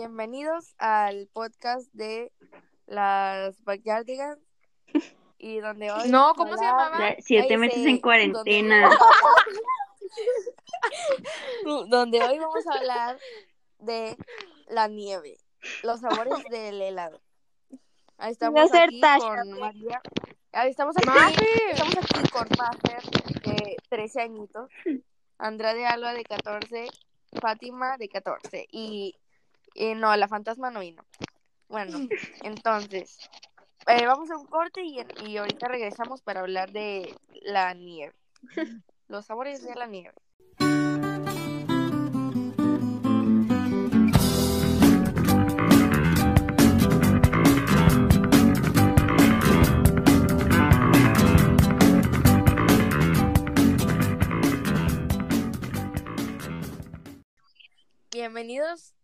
bienvenidos al podcast de las Backyardigans. Y donde hoy. No, ¿cómo se llamaba? Siete Ay, meses en cuarentena. Donde, donde hoy vamos a hablar de la nieve, los sabores del helado. Ahí estamos aquí Tasha, con María. Ahí estamos aquí, estamos aquí con Mafer, de 13 añitos, Andrea de Alba, de 14, Fátima, de 14. Y, y no, la fantasma no vino. Bueno, entonces, eh, vamos a un corte y, y ahorita regresamos para hablar de la nieve. Los sabores de la nieve. Bienvenidos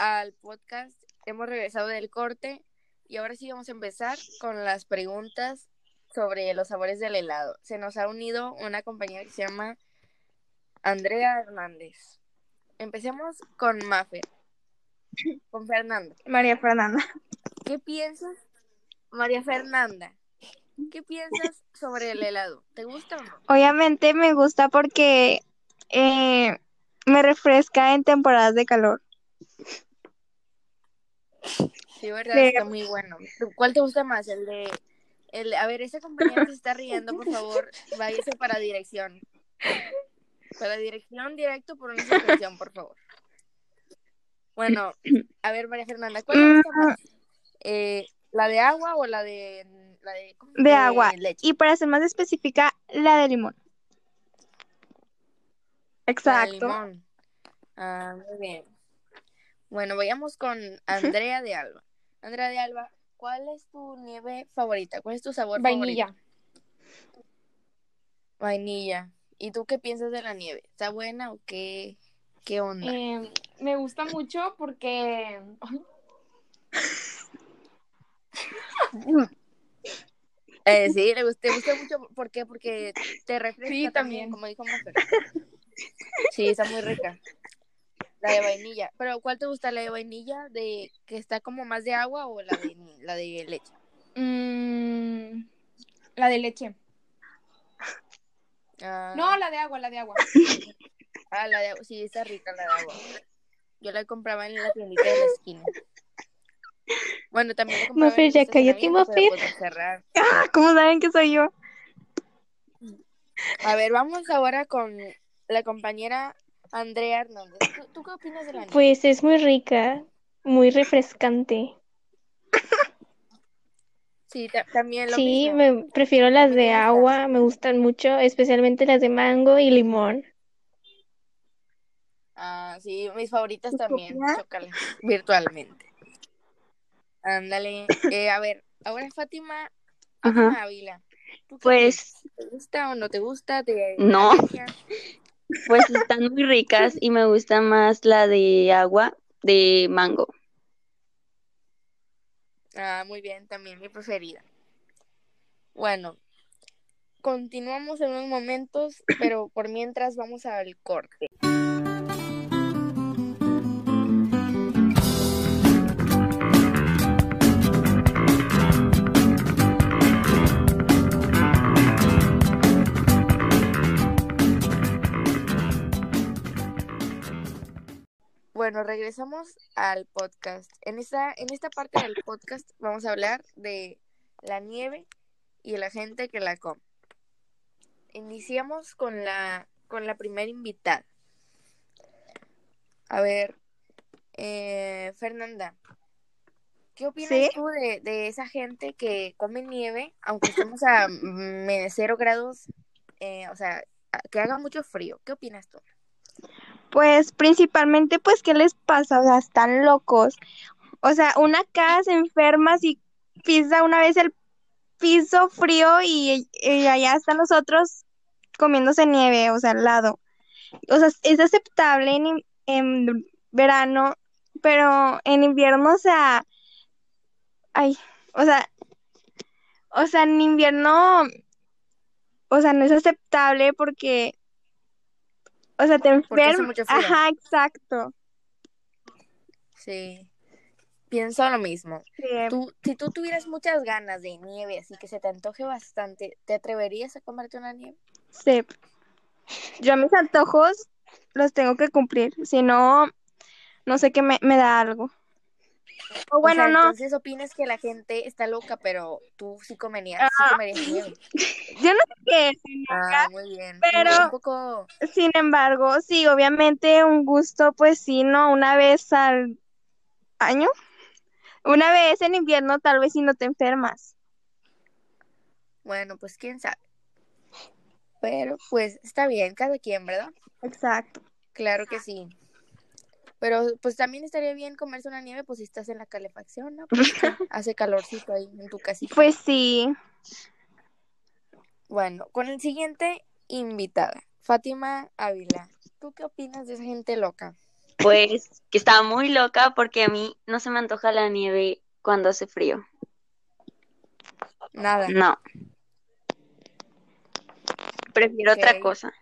al podcast. Hemos regresado del corte y ahora sí vamos a empezar con las preguntas sobre los sabores del helado. Se nos ha unido una compañera que se llama Andrea Hernández. Empecemos con Mafer. Con Fernanda. María Fernanda. ¿Qué piensas, María Fernanda? ¿Qué piensas sobre el helado? ¿Te gusta o no? Obviamente me gusta porque eh, me refresca en temporadas de calor. Sí, verdad, De- está muy bueno. ¿Tú- ¿Cuál te gusta más? El de... El, a ver, esa compañera que se está riendo, por favor, váyase para dirección. Para dirección directo por una suspensión, por favor. Bueno, a ver, María Fernanda, ¿cuál te gusta más? Eh, ¿La de agua o la de... La de, ¿cómo? De agua. leche? Y para ser más específica, la de limón. De Exacto. limón. Ah, muy bien. Bueno, vayamos con Andrea de Alba. Andrea de Alba, ¿cuál es tu nieve favorita? ¿Cuál es tu sabor Vainilla. favorito? Vainilla. ¿Y tú qué piensas de la nieve? ¿Está buena o qué, qué onda? Eh, me gusta mucho porque. Eh, sí, le gusta, te gusta mucho. ¿Por qué? Porque te refresca Sí, también, también. como dijo Mafer. Sí, está muy rica. La de vainilla. ¿Pero cuál te gusta? ¿La de vainilla de que está como más de agua o la de, la de leche? mm, la de leche. Ah, No, la de agua, la de agua. ah, la de agua. Sí, está rica la de agua. Yo la compraba en la tiendita de la esquina. Bueno, también la compraba el ya cállate, cerrar. Ah, ¿Cómo saben que soy yo? A ver, vamos ahora con la compañera Andrea Hernández. ¿Tú, tú qué opinas de la nieve? Pues es muy rica, muy refrescante. Sí, ta- también lo Sí, mismo. me prefiero las ¿También de agua, me gustan mucho, especialmente las de mango y limón. Ah, sí, mis favoritas también, chócale, virtualmente. Ándale. Eh, a ver, ahora Fátima, Fátima. Ávila. ¿tú qué Pues? ¿Te gusta o no te gusta? ¿Te No. pues están muy ricas y me gusta más la de agua de mango. Ah, muy bien, también mi preferida. Bueno, continuamos en unos momentos, pero por mientras vamos al corte. Bueno, regresamos al podcast. En esta, en esta parte del podcast vamos a hablar de la nieve y la gente que la come. Iniciamos con la, con la primera invitada. A ver, eh, Fernanda, ¿qué opinas ¿Sí? tú de, de esa gente que come nieve, aunque estemos a mm, cero grados, eh, o sea, que haga mucho frío? ¿Qué opinas tú? Pues principalmente, pues, ¿qué les pasa? O sea, están locos. O sea, una cara se enferma si pisa una vez el piso frío y, y allá están los otros comiéndose nieve, o sea, al lado. O sea, es aceptable en, en verano, pero en invierno, o sea, ay, o sea, o sea, en invierno, o sea, no es aceptable porque, o sea, te enfermas. Ajá, exacto. Sí. pienso lo mismo. Sí, Tú, si tú tuvieras muchas ganas de nieve, así que se te antoje bastante, ¿te atreverías a comerte una nieve? sí. Yo mis antojos los tengo que cumplir, si no, no sé qué me, me da algo. O O bueno, sea, no, entonces opinas que la gente está loca, pero tú sí comerías, sí Ah. comerías yo no sé qué, Ah, muy bien. Pero- Un poco, sin embargo, sí, obviamente un gusto, pues sí, ¿no? Una vez al año, una vez en invierno, tal vez si no te enfermas. bueno, pues quién sabe. Pero pues está bien, cada quien, ¿verdad? Exacto. Claro que sí. Pero pues también estaría bien comerse una nieve, pues si estás en la calefacción, ¿no? Pues, que hace calorcito ahí en tu casita. Pues sí. Bueno, con el siguiente invitada, Fátima Ávila. ¿Tú qué opinas de esa gente loca? Pues que estaba muy loca porque a mí no se me antoja la nieve cuando hace frío. Nada. No. Prefiero otra cosa.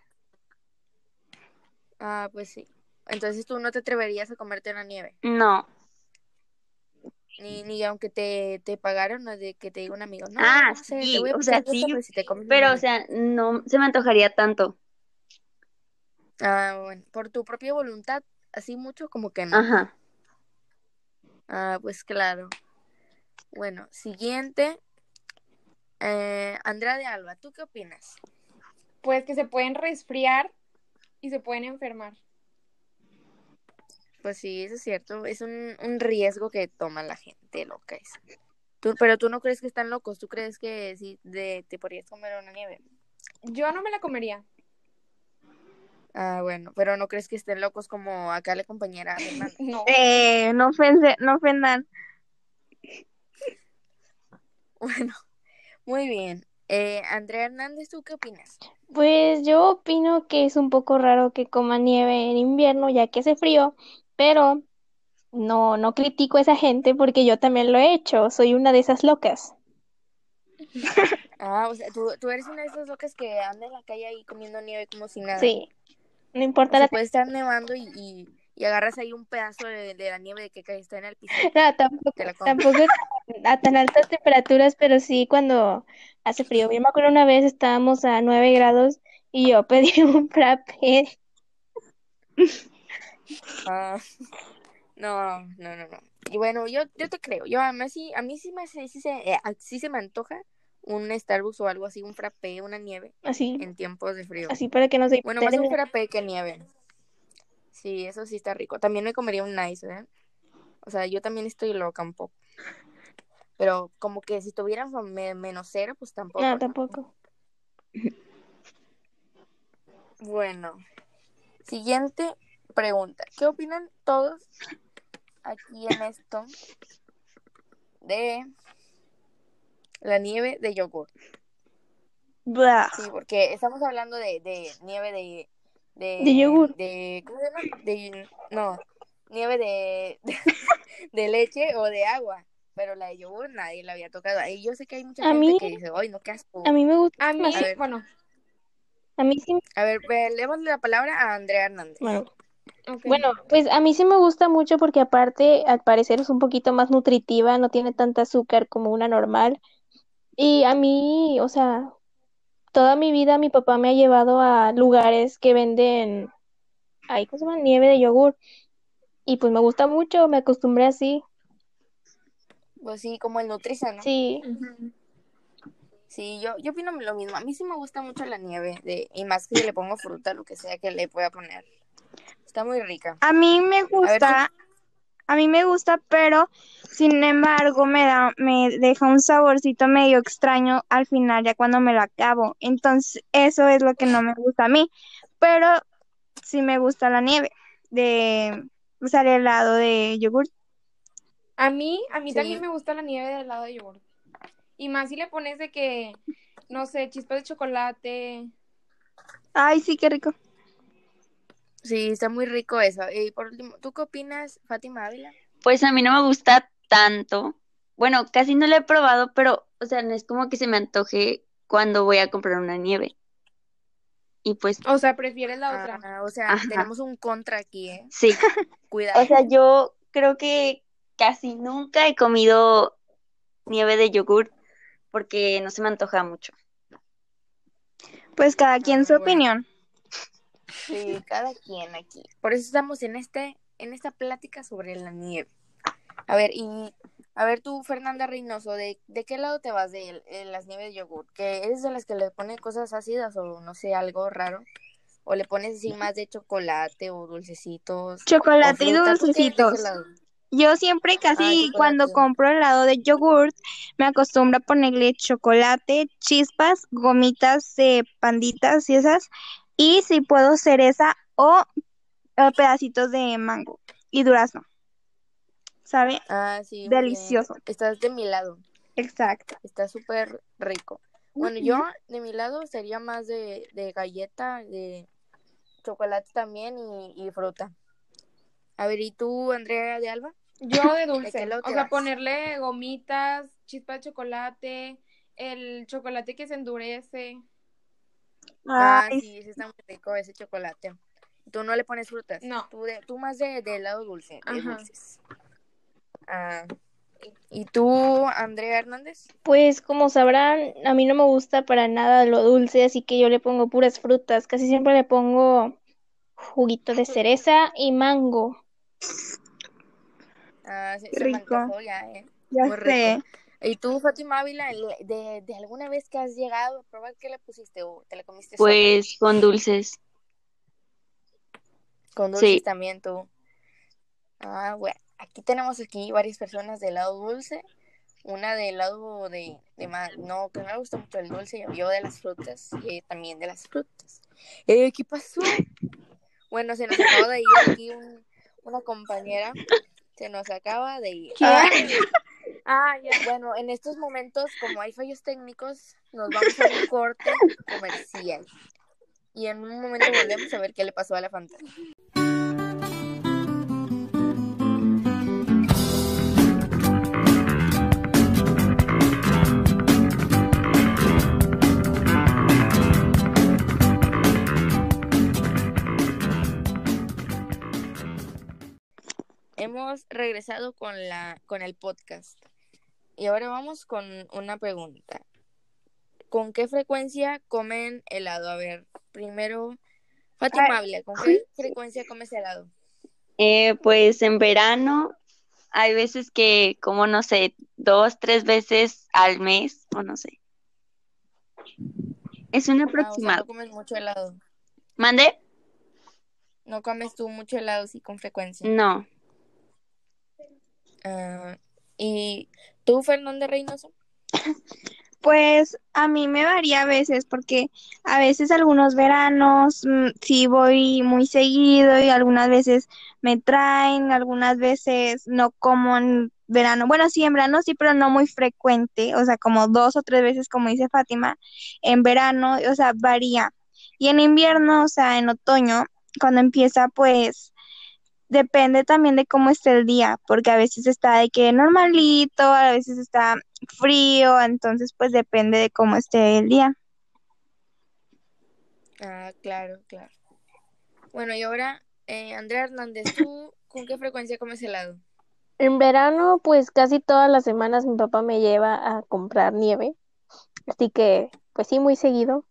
Ah, pues sí. Entonces tú no te atreverías a comerte una nieve. No. Ni, ni aunque te, te pagaron o de que te diga un amigo. No, Ah, no sé, sí, te voy a o sea, pagar esto, sí, pero si te comes una Pero, o sea, no se me antojaría tanto. Ah, bueno, por tu propia voluntad, así mucho como que no. Ajá. Ah, pues claro. Bueno, siguiente. Eh, Andrea de Alba, ¿tú qué opinas? Pues que se pueden resfriar y se pueden enfermar. Pues sí, eso es cierto. Es un, un riesgo que toma la gente loca esa. Tú, pero tú no crees que están locos, tú crees que sí de, te podrías comer una nieve. Yo no me la comería. Ah, bueno, pero no crees que estén locos como acá la compañera. No. Eh, no, ofende- no ofendan. Bueno, muy bien. Eh, Andrea Hernández, ¿tú qué opinas? Pues yo opino que es un poco raro que coma nieve en invierno ya que hace frío, pero no, no critico a esa gente porque yo también lo he hecho, soy una de esas locas. Ah, o sea, tú, tú eres una de esas locas que anda en la calle ahí comiendo nieve como si nada. Sí, no O importa sea, la puede estar nevando y, y, y agarras ahí un pedazo de, de la nieve de que cae- está en el piso. No, tampoco, la comes. tampoco a tan altas temperaturas, pero sí cuando hace frío. Yo me acuerdo una vez estábamos a 9 grados y yo pedí un frappé. Ah, no, no, no, no. Y bueno, yo, yo te creo. Yo a mí sí, a mí sí me, sí, sí se, eh, sí se me antoja un Starbucks o algo así, un frappé, una nieve Así, en tiempos de frío. así para que no se Bueno, más un frappé que nieve. Sí, eso sí está rico. También me comería un nice, ¿eh? O sea, yo también estoy loca un poco. Pero como que si tuvieran me- menos cero, pues tampoco. No, ¿no? tampoco. Bueno, siguiente pregunta. ¿Qué opinan todos aquí en esto de la nieve de yogur? Blah. Sí, porque estamos hablando de, de nieve de, de... De yogur. De, ¿Cómo se llama? De, no, nieve de, de, leche o de agua. Pero la de yogur nadie la había tocado. Y yo sé que hay mucha A gente mí- que dice, ay, no, qué asco. A mí me gusta A mí. A ver. bueno, A mí sí, A ver, ve, démosle la palabra a Andrea Hernández. bueno, Bueno, pues a mí sí me gusta mucho porque aparte, al parecer es un poquito más nutritiva, no tiene tanta azúcar como una normal. Y a mí, o sea, toda mi vida mi papá me ha llevado a lugares que venden, ay, ¿cómo se llama? Nieve de yogur. Y pues me gusta mucho, me acostumbré así. Pues sí, como el Nutriza, ¿no? Sí. Sí, yo, yo opino lo mismo. A mí sí me gusta mucho la nieve, de, y más que si le pongo fruta, lo que sea que le pueda poner. Está muy rica. A mí me gusta, a mí me gusta, pero sin embargo me da, me deja un saborcito medio extraño al final ya cuando me lo acabo. Entonces, eso es lo que no me gusta a mí. Pero sí me gusta la nieve de, o sea, el helado de yogur. A mí, a mí Sí. también me gusta la nieve de helado de yogur. Y más si le pones de que, no sé, chispas de chocolate. Ay, sí, qué rico. Sí, está muy rico eso. Y por último, ¿tú qué opinas, Fátima Ávila? Pues a mí no me gusta tanto. Bueno, casi no lo he probado, pero, o sea, no es como que se me antoje cuando voy a comprar una nieve. Y pues, O sea, prefieres la otra. Ah, o sea, Ajá. tenemos un contra aquí, ¿eh? sí. Cuidado. O sea, yo creo que casi nunca he comido nieve de yogur porque no se me antoja mucho. Pues cada quien su Ah, bueno. opinión. Sí, cada quien aquí. Por eso estamos en este, en esta plática sobre la nieve. A ver, y a ver tú, Fernanda Reynoso, ¿de, de qué lado te vas de, de las nieves de yogur? ¿Que eres de las que le pone cosas ácidas o no sé, algo raro? ¿O le pones así más de chocolate o dulcecitos? o Chocolate y de qué dulcecitos. Yo siempre Ah, casi chocolate. cuando compro helado de yogurt me acostumbro a ponerle chocolate, chispas, gomitas de panditas y esas. Y si puedo cereza o pedacitos de mango y durazno. ¿Sabe? Ah, sí, bien. Delicioso. Estás de mi lado. Exacto. Está súper rico. Bueno, yo de mi lado sería más de, de galleta, de chocolate también y, y fruta. A ver, ¿y tú, Andrea de Alba? Yo de dulce. lado O sea, vas? ponerle gomitas, chispa de chocolate, el chocolate que se endurece. Ah, sí, ese está muy rico, ese chocolate. ¿Tú no le pones frutas? No. Tú, de, tú más de, de helado dulce, de Ajá. dulces. Ah, ¿y tú, Andrea Hernández? Pues como sabrán, a mí no me gusta para nada lo dulce, así que yo le pongo puras frutas. Casi siempre le pongo juguito de cereza y mango. Ah, se, Qué se me rico. antojó ya, ¿eh? ya Muy rico. ¿Y tú, Fátima Ávila, de, de alguna vez que has llegado a probar qué le pusiste o te la comiste sola? Pues con dulces. Con dulces Sí. también tú. Ah, bueno. Aquí tenemos aquí varias personas de helado dulce. Una de helado de, de No, que no le gusta mucho el dulce. Yo de las frutas. Y también de las frutas. Eh, ¿Qué pasó? Bueno, se nos acaba de ir aquí un- una compañera. Se nos acaba de ir. Ah, ah, ya. Bueno, en estos momentos, como hay fallos técnicos, nos vamos a un corte comercial. Y en un momento volvemos a ver qué le pasó a la fantasma. Hemos regresado con la con el podcast. Y ahora vamos con una pregunta. ¿Con qué frecuencia comen helado? A ver, primero, Fátima Ávila, ¿con qué frecuencia comes helado? Eh, pues en verano hay veces que como no sé, dos, tres veces al mes o no sé. Es un Ah, o sea, aproximado. no comes mucho helado. ¿Mande? No comes tú mucho helado, sí, con frecuencia. No. Ah, ¿Y tú, Fernanda Reynoso? Pues a mí me varía a veces porque a veces algunos veranos mm, sí voy muy seguido y algunas veces me traen, algunas veces no como en verano. Bueno, sí, en verano sí, pero no muy frecuente, o sea, como dos o tres veces, como dice Fátima, en verano, o sea, varía. Y en invierno, o sea, en otoño, cuando empieza, pues depende también de cómo esté el día, porque a veces está de que normalito, a veces está frío, entonces pues depende de cómo esté el día. Ah, claro, claro. Bueno, y ahora, eh, Andrea Hernández, ¿tú con qué frecuencia comes helado? En verano, pues casi todas las semanas mi papá me lleva a comprar nieve. Así que, pues sí, muy seguido.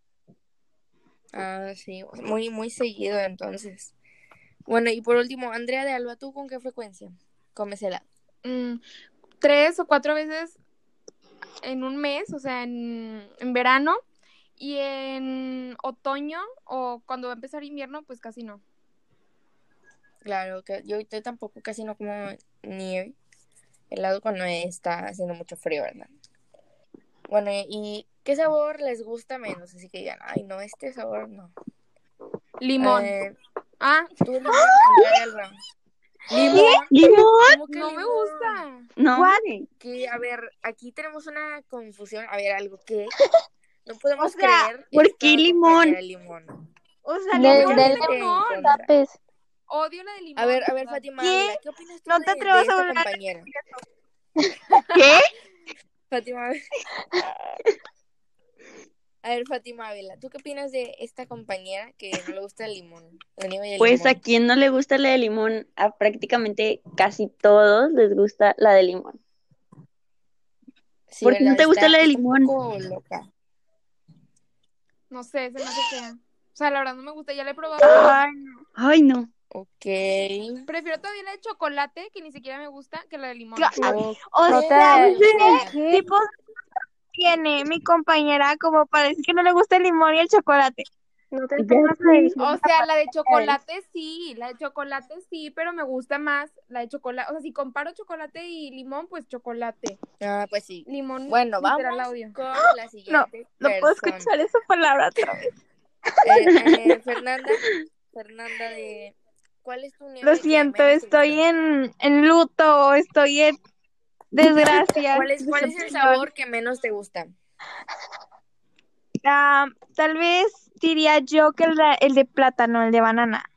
Ah, sí, muy, muy seguido entonces. Bueno, y por último, Andrea de Alba, ¿tú con qué frecuencia comes helado? Mm, tres o cuatro veces en un mes, o sea, en, en verano. Y en otoño o cuando va a empezar invierno, pues casi no. Claro, que yo, yo tampoco casi no como nieve, helado cuando está haciendo mucho frío, ¿verdad? Bueno, ¿y qué sabor les gusta menos? Así que digan, ay, no, este sabor no. Limón. Eh, Ah, tú, limón, Andrea de Alba. ¿Limón? ¿Limón? ¿Cómo que no me limón? gusta. No. Hombre. Que, a ver, aquí tenemos una confusión. A ver, algo que no podemos O sea, creer. ¿por qué limón? de limón. O sea, Del- limón, en limón. Odio la de limón. A ver, a ver. Fátima, ¿Qué? ¿qué opinas tú No de, te de atrevas a hablar. compañera? ¿Qué? Fátima. A ver, Fátima Ávila, ¿tú qué opinas de esta compañera que no le gusta el limón? La nieve de Pues a quien no le gusta la de limón, a prácticamente casi todos les gusta la de limón. Sí, ¿por qué no te gusta la de limón? loca. No sé, se me hace fea. O sea, la verdad no me gusta, ya la he probado. Ay, no. Ay, no. Ok. Prefiero todavía la de chocolate, que ni siquiera me gusta, que la de limón. O sea, te- ¿qué tipo tiene mi compañera como para decir que no le gusta el limón y el chocolate? No te O sea, la de chocolate sí, la de chocolate sí, pero me gusta más la de chocolate. O sea, si comparo chocolate y limón, pues chocolate. Ah, pues sí. Limón, Bueno, vamos con la siguiente No puedo persona. escuchar esa palabra otra vez. Eh, eh, Fernanda, Fernanda de... ¿Cuál es tu nieve Lo siento, estoy en, en luto, estoy en desgracia. ¿Cuál es, cuál es el sabor que menos te gusta? Ah, tal vez diría yo que el de, el de plátano, el de banana.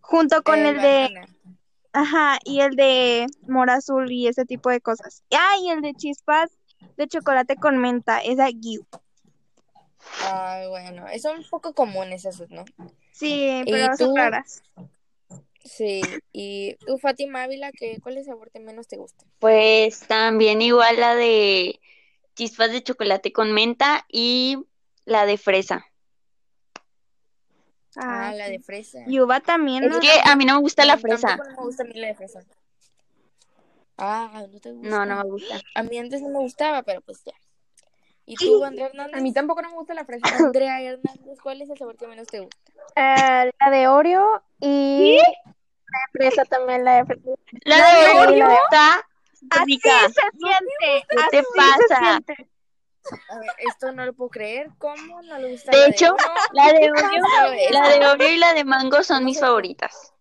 Junto con el, de, ajá, y el de mora azul y ese tipo de cosas. Ah, y el de chispas de chocolate con menta, es aquí. Ah, bueno, son un poco comunes esos, ¿no? Sí, ¿Y pero son raras. Sí, y tú, Fátima Ávila, ¿qué, ¿cuál es el sabor que menos te gusta? Pues también igual la de chispas de chocolate con menta y la de fresa. Ah, Ah, la de fresa. Y uva también, Es ¿no? que a mí no me gusta la fresa. No me gusta a mí la de fresa. Ah, ¿no te gusta? No, no me gusta. A mí antes no me gustaba, pero pues ya. ¿Y tú, Andrea Hernández? A mí tampoco no me gusta la fresa. Andrea Hernández, ¿cuál es el sabor que menos te gusta? Eh, la de Oreo y de fresa también, la de fresa. La ¿La de de Oreo está Así rica. se siente. ¿Qué te así pasa? A ver, esto no lo puedo creer. ¿Cómo no le gusta De la hecho, Oreo? la de Oreo, la de Oreo y la de mango son mis favoritas.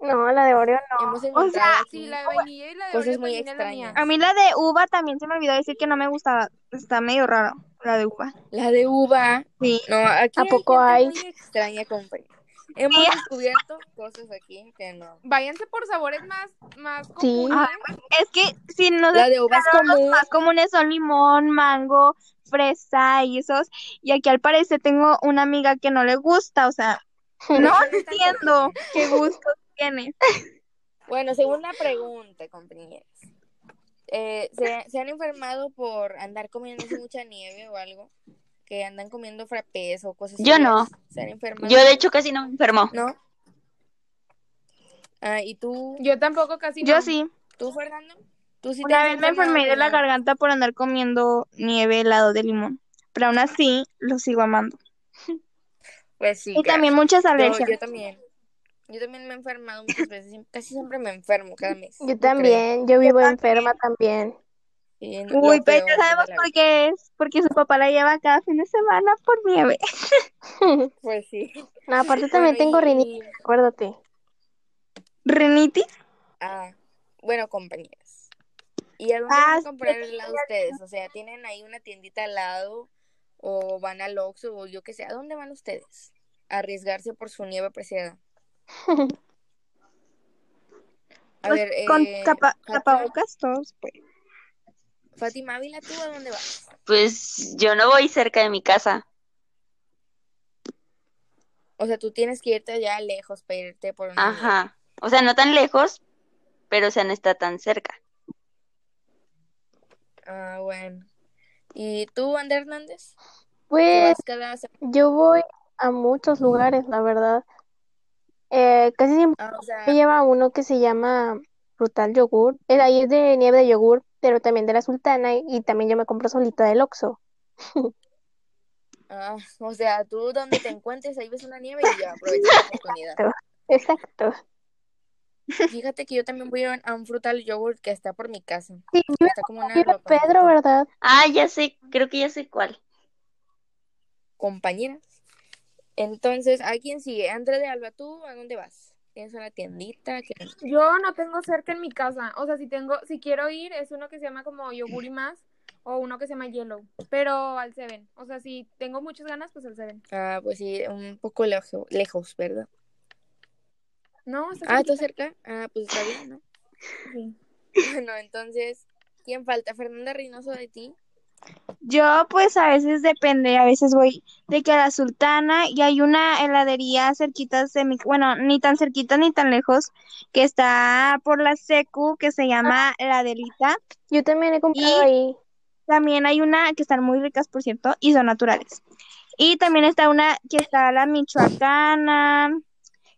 No, la de Oreo no. Hemos encontrado aquí Sí, la de vainilla y la de cosas Oreo muy extrañas. A mí la de uva también se me olvidó decir que no me gustaba. Está medio raro, la de uva. La de uva. Sí. No, aquí ¿A poco hay hay? muy extraña, compa. Hemos descubierto cosas aquí que no. Váyanse por sabores más, más Sí. comunes. Es que si no La de uva es los común. más comunes son limón, mango, fresa y esos. Y aquí al parecer tengo una amiga que no le gusta, o sea, no entiendo qué gustos tiene. Bueno, segunda pregunta, compañeros. Eh, ¿se, se han enfermado por andar comiendo mucha nieve o algo? Que andan comiendo frappés o cosas Yo así. no. Yo de hecho casi no me enfermo. ¿No? Ah, ¿y tú, Yo tampoco casi Yo no. sí. tú, Fernando? ¿Tú sí Una vez me enfermé de la garganta por andar comiendo nieve helado de limón. Pero aún así lo sigo amando. Pues sí, Y claro. también muchas alergias. yo también. Yo también me he enfermado muchas veces. Casi siempre me enfermo cada mes. Yo creo. también, yo vivo enferma también. Uy, pero ya sabemos por qué es. Porque su papá la lleva cada fin de semana por nieve. Pues sí. No, aparte también tengo rinitis, acuérdate. ¿Rinitis? Ah, bueno, compañeras. ¿Y a dónde Ah, van a sí, comprar el helado ustedes? O sea, ¿tienen ahí una tiendita al lado? ¿O van al Oxxo? O yo qué sé. ¿A dónde van ustedes? A arriesgarse por su nieve apreciada. A Pues, ver, con eh, Fátima, tapabocas todos, pues. Fátima Ávila, ¿tú a dónde vas? Pues yo no voy cerca de mi casa. O sea, tú tienes que irte allá lejos para irte por una nieve. Ajá. O sea, no tan lejos, pero o sea, no está tan cerca. Ah, bueno. ¿Y tú, André Hernández? ¿Tú Pues cada yo voy a muchos lugares, la verdad. Eh, casi siempre Ah, o sea, me lleva uno que se llama Frutal Yogur. El ahí es de nieve de yogur, pero también de la Sultana y, también yo me compro solita del Oxxo. ah, o sea, tú donde te encuentres, ahí ves una nieve y ya aprovechas la oportunidad. Exacto. Fíjate que yo también voy a un- a un frutal yogurt que está por mi casa. Sí, Está como una. Pedro, ¿verdad? Ah, ya sé, creo que ya sé cuál. compañeras. Entonces, ¿a quién sigue? André de Alba, ¿tú a dónde vas? ¿Tienes una tiendita? Yo no tengo cerca en mi casa. O sea, si tengo, si quiero ir, es uno que se llama como yogur y más, o uno que se llama yellow, pero al Seven. O sea, si tengo muchas ganas, pues al Seven. Ah, pues sí, un poco lejo- lejos, ¿verdad? No, está Ah, ¿tú cerca? Ah, pues está bien, ¿no? Sí. Bueno, entonces, ¿quién falta? Fernanda Reynoso de ti. Yo pues a veces depende, a veces voy de que a la Sultana y hay una heladería cerquita de mi, bueno, ni tan cerquita ni tan lejos, que está por la Secu, que se llama La Delita. Yo también he comprado Y- ahí. También hay una que están muy ricas, por cierto, y son naturales. Y también está una que está la Michoacana,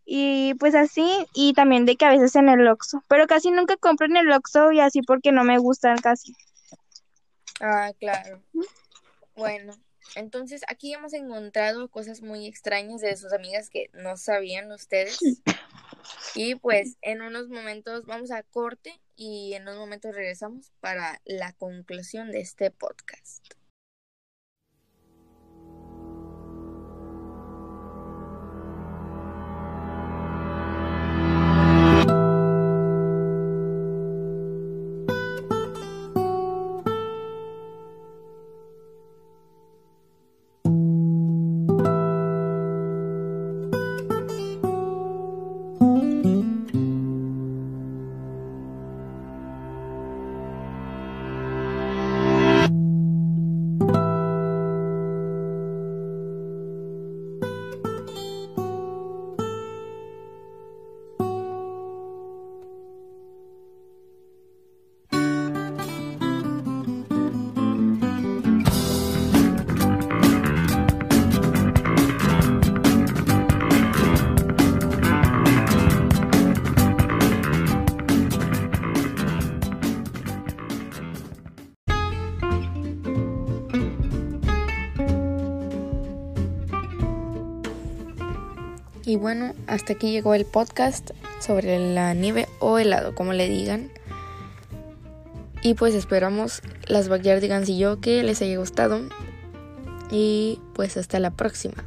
y pues así, y también de que a veces en el Oxxo, pero casi nunca compro en el Oxxo y así porque no me gustan casi. Ah, claro. Bueno, entonces aquí hemos encontrado cosas muy extrañas de sus amigas que no sabían ustedes. Y pues en unos momentos vamos a corte y en unos momentos regresamos para la conclusión de este podcast. Y bueno, hasta aquí llegó el podcast sobre la nieve o helado, como le digan. Y pues esperamos las Backyardigans y yo que les haya gustado. Y pues hasta la próxima.